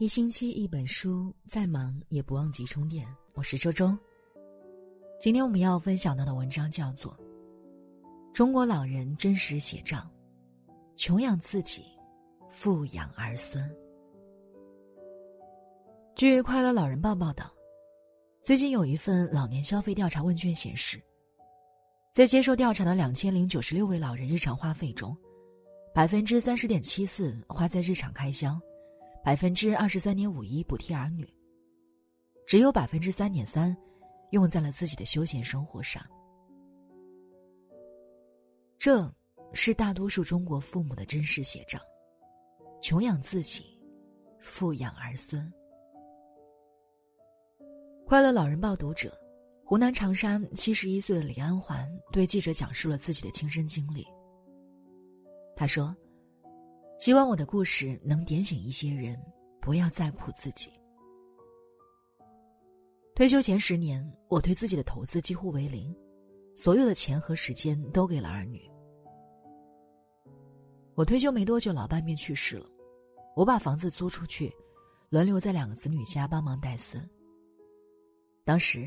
一星期一本书，再忙也不忘记充电。我是周周。今天我们要分享到的文章叫做《中国老人真实写照》，穷养自己，富养儿孙。据《快乐老人报》报道，最近有一份老年消费调查问卷显示，在接受调查的两千零九十六位老人日常花费中，百分之三十点七四花在日常开销。百分之二十三点五一补贴儿女，只有百分之三点三用在了自己的休闲生活上。这是大多数中国父母的真实写照：穷养自己，富养儿孙。快乐老人报读者，湖南长沙七十一岁的李安环对记者讲述了自己的亲身经历。他说。希望我的故事能点醒一些人，不要再苦自己。退休前十年，我对自己的投资几乎为零，所有的钱和时间都给了儿女。我退休没多久，老伴便去世了，我把房子租出去，轮流在两个子女家帮忙带孙。当时，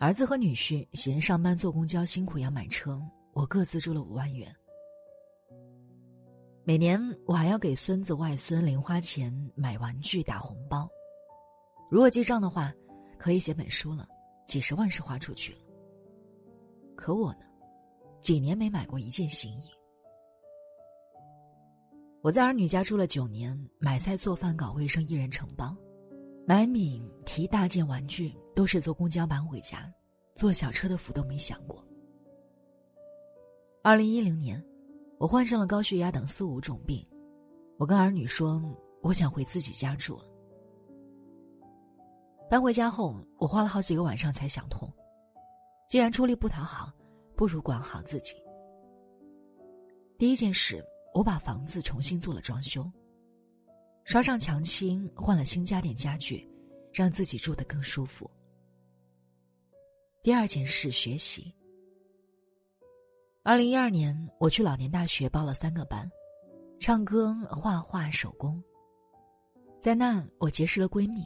儿子和女婿嫌上班坐公交辛苦要买车，我各资助了五万元。每年我还要给孙子外孙零花钱买玩具打红包，如果记账的话，可以写本书了，几十万是花出去了。可我呢，几年没买过一件新衣。我在儿女家住了九年，买菜做饭搞卫生一人承包，买米提大件玩具都是坐公交搬回家，坐小车的福都没享过。二零一零年。我患上了高血压等四五种病，我跟儿女说我想回自己家住了。搬回家后，我花了好几个晚上才想通，既然出力不讨好，不如管好自己。第一件事，我把房子重新做了装修，刷上墙漆，换了新家电家具，让自己住得更舒服。第二件事，学习。二零一二年，我去老年大学报了三个班，唱歌、画画、手工。在那，我结识了闺蜜。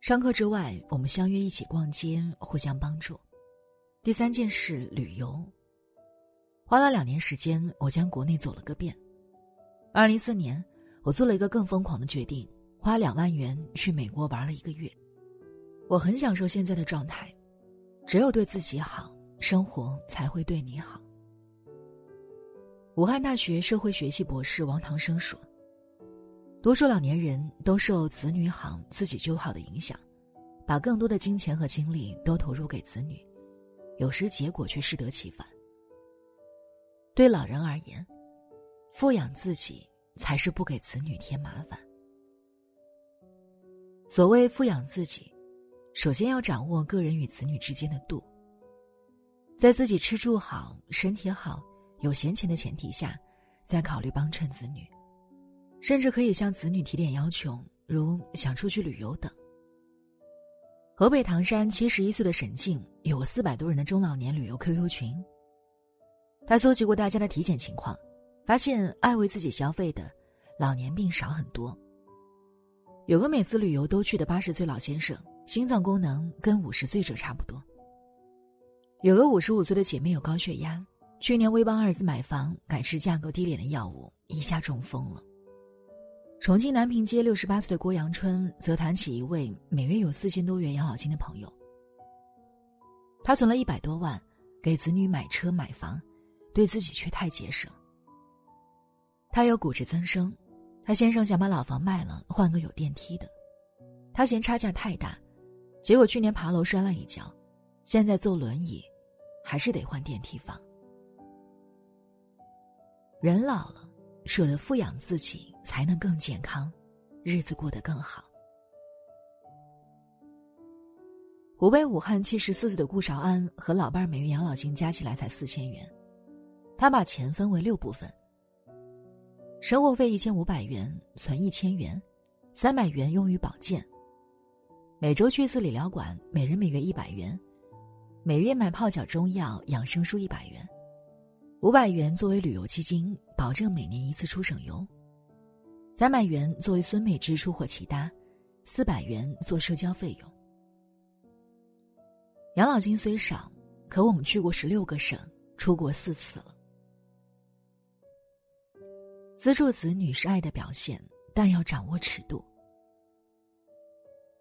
上课之外，我们相约一起逛街，互相帮助。第三件事，旅游。花了两年时间，我将国内走了个遍。二零一四年，我做了一个更疯狂的决定，花两万元去美国玩了一个月。我很享受现在的状态，只有对自己好，生活才会对你好。武汉大学社会学系博士王唐生说：“多数老年人都受子女好自己就好的影响，把更多的金钱和精力都投入给子女，有时结果却适得其反。对老人而言，富养自己才是不给子女添麻烦。所谓富养自己，首先要掌握个人与子女之间的度，在自己吃住好、身体好。”有闲钱的前提下，再考虑帮衬子女，甚至可以向子女提点要求，如想出去旅游等。河北唐山七十一岁的沈静有个四百多人的中老年旅游 QQ 群。他搜集过大家的体检情况，发现爱为自己消费的老年病少很多。有个每次旅游都去的八十岁老先生，心脏功能跟五十岁者差不多。有个五十五岁的姐妹有高血压。去年为帮儿子买房，改吃价格低廉的药物，一下中风了。重庆南坪街六十八岁的郭阳春则谈起一位每月有四千多元养老金的朋友。他存了一百多万，给子女买车买房，对自己却太节省。他有骨质增生，他先生想把老房卖了，换个有电梯的，他嫌差价太大，结果去年爬楼摔了一跤，现在坐轮椅，还是得换电梯房。人老了，舍得富养自己，才能更健康，日子过得更好。湖北武汉七十四岁的顾韶安和老伴儿每月养老金加起来才四千元，他把钱分为六部分：生活费一千五百元，存一千元，三百元用于保健，每周去一次理疗馆，每人每月一百元，每月买泡脚中药、养生书一百元。五百元作为旅游基金，保证每年一次出省游；三百元作为孙妹支出或其他，四百元做社交费用。养老金虽少，可我们去过十六个省，出国四次了。资助子女是爱的表现，但要掌握尺度。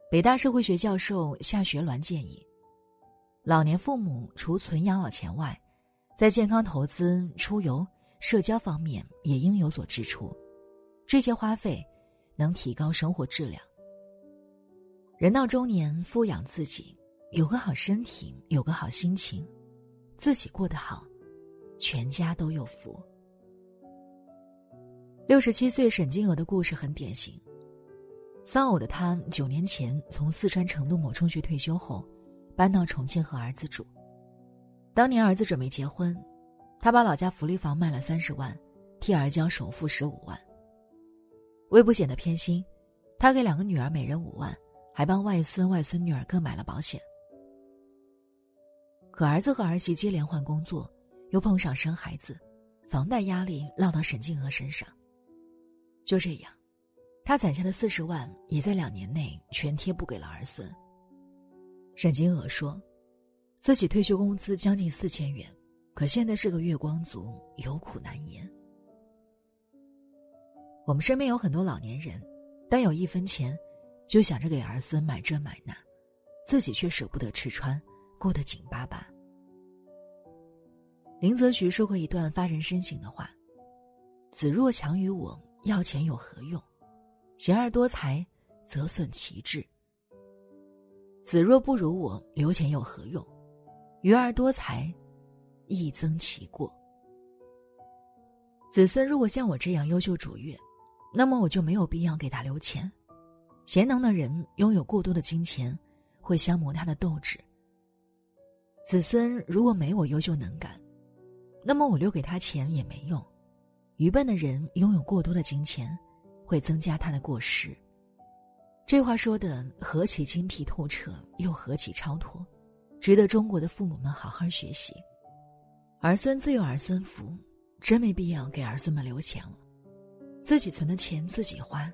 北大社会学教授夏学鸾建议，老年父母除存养老钱外，在健康投资、出游、社交方面也应有所支出，这些花费能提高生活质量。人到中年，富养自己。有个好身体，有个好心情，自己过得好，全家都有福。六十七岁沈金娥的故事很典型。丧偶的她，九年前从四川成都某中学退休后，搬到重庆和儿子住。当年儿子准备结婚，他把老家福利房卖了三十万，替儿交首付十五万。为不显得偏心，他给两个女儿每人五万，还帮外孙外孙女儿各买了保险。可儿子和儿媳接连换工作，又碰上生孩子，房贷压力落到沈静娥身上。就这样，他攒下的四十万也在两年内全贴补给了儿孙。沈金娥说：“自己退休工资将近四千元，可现在是个月光族，有苦难言。”我们身边有很多老年人，但有一分钱，就想着给儿孙买这买那，自己却舍不得吃穿。过得紧巴巴。林则徐说过一段发人深省的话：“子若强于我，要钱有何用？贤而多财，则损其志。子若不如我，留钱有何用？愚而多财，亦增其过。子孙如果像我这样优秀卓越，那么我就没有必要给他留钱。贤能的人拥有过多的金钱，会消磨他的斗志。”子孙如果没我优秀能干，那么我留给他钱也没用。愚笨的人拥有过多的金钱，会增加他的过失。这话说的何其精辟透彻，又何其超脱，值得中国的父母们好好学习。儿孙自有儿孙福，真没必要给儿孙们留钱了。自己存的钱自己花，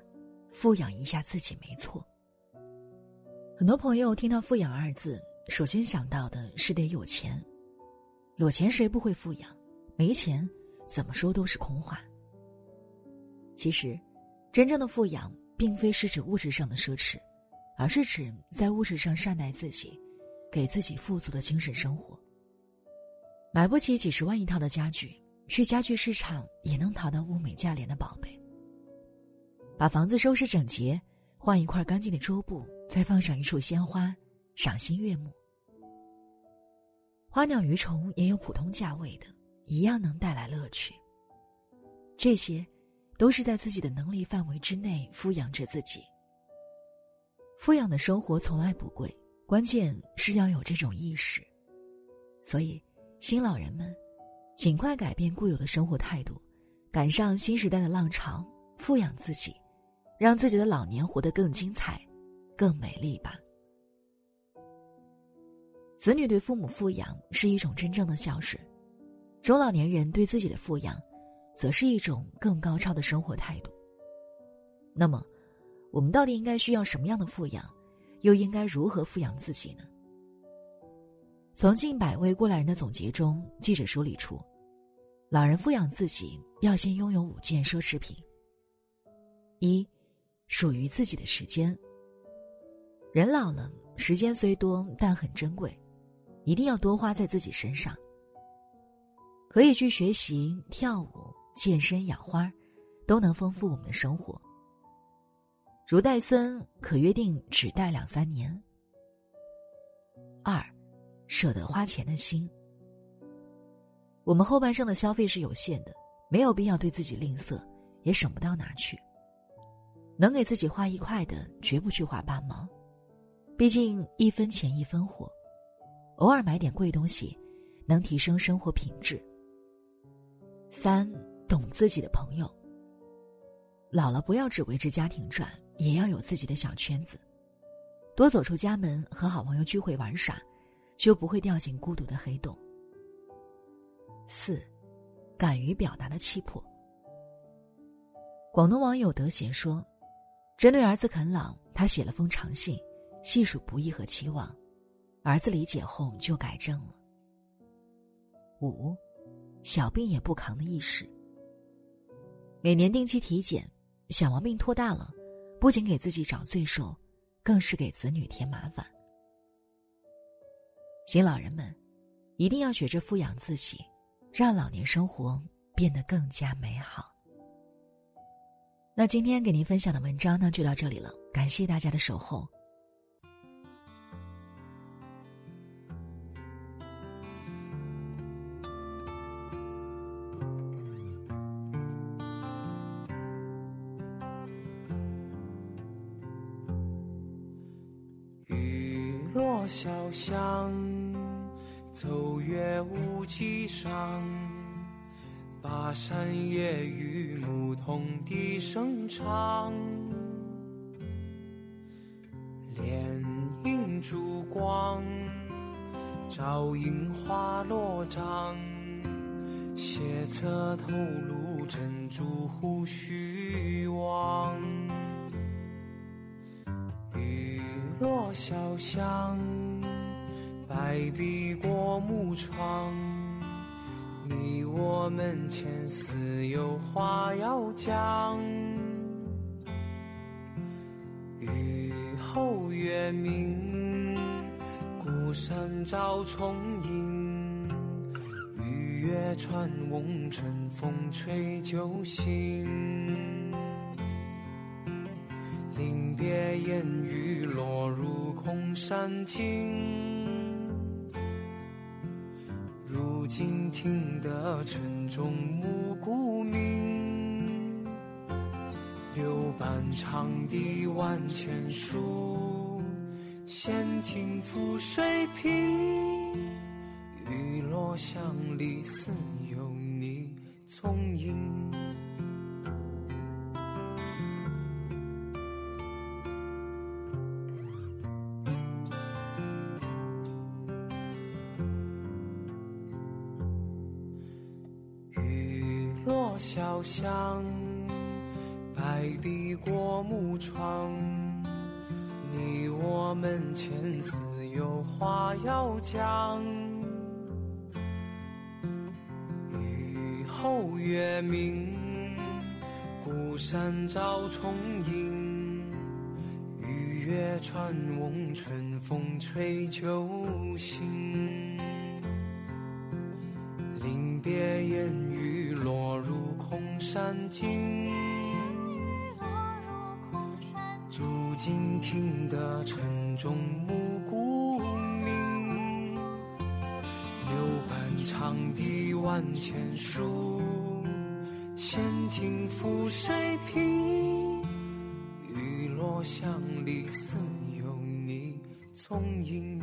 富养一下自己没错。很多朋友听到“富养”二字。首先想到的是得有钱，有钱谁不会富养？没钱，怎么说都是空话。其实，真正的富养，并非是指物质上的奢侈，而是指在物质上善待自己，给自己富足的精神生活。买不起几十万一套的家具，去家具市场也能淘到物美价廉的宝贝。把房子收拾整洁，换一块干净的桌布，再放上一束鲜花，赏心悦目。花鸟鱼虫也有普通价位的，一样能带来乐趣。这些，都是在自己的能力范围之内富养着自己。富养的生活从来不贵，关键是要有这种意识。所以，新老人们，尽快改变固有的生活态度，赶上新时代的浪潮，富养自己，让自己的老年活得更精彩、更美丽吧。子女对父母富养是一种真正的孝顺，中老年人对自己的富养，则是一种更高超的生活态度。那么，我们到底应该需要什么样的富养，又应该如何富养自己呢？从近百位过来人的总结中，记者梳理出，老人富养自己要先拥有五件奢侈品。一，属于自己的时间。人老了，时间虽多，但很珍贵。一定要多花在自己身上。可以去学习跳舞、健身、养花，都能丰富我们的生活。如带孙，可约定只带两三年。二，舍得花钱的心。我们后半生的消费是有限的，没有必要对自己吝啬，也省不到哪去。能给自己花一块的，绝不去花八毛。毕竟一分钱一分货。偶尔买点贵东西，能提升生活品质。三，懂自己的朋友。老了不要只围着家庭转，也要有自己的小圈子，多走出家门，和好朋友聚会玩耍，就不会掉进孤独的黑洞。四，敢于表达的气魄。广东网友德贤说：“针对儿子啃老，他写了封长信，细数不易和期望，儿子理解后就改正了。五，小病也不扛的意识。每年定期体检，小毛病拖大了，不仅给自己找罪受，更是给子女添麻烦。新老人们，一定要学着富养自己，让老年生活变得更加美好。那今天给您分享的文章呢，就到这里了，感谢大家的守候。落小巷，走月无际上，巴山夜雨，牧童低声唱。莲影烛光，照映花落帐。斜侧头颅，珍珠胡须小巷，白壁过木窗。你我门前似有花要讲。雨后月明，孤山照重影。玉月穿翁，春风吹酒醒。临别烟雨落入空山尽，如今听得城中暮鼓鸣。柳绊长堤万千树，闲庭覆水平。雨落巷里似有你踪影。话要讲。雨后月明，孤山照重影。雨月穿翁，春风吹酒醒。临别烟雨落入空山尽，如今听得城中暮鼓长堤万千树，闲庭覆水平。雨落巷里似有你踪影。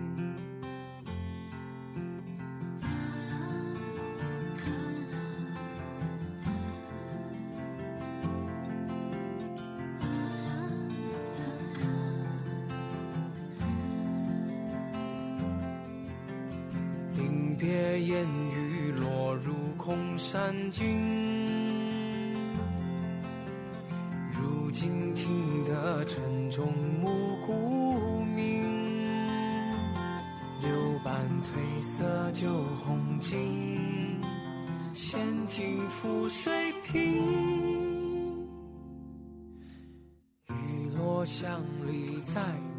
别烟雨落入空山尽，如今听得城中暮鼓鸣。柳瓣褪色旧红巾，闲庭覆水平。雨落巷里在。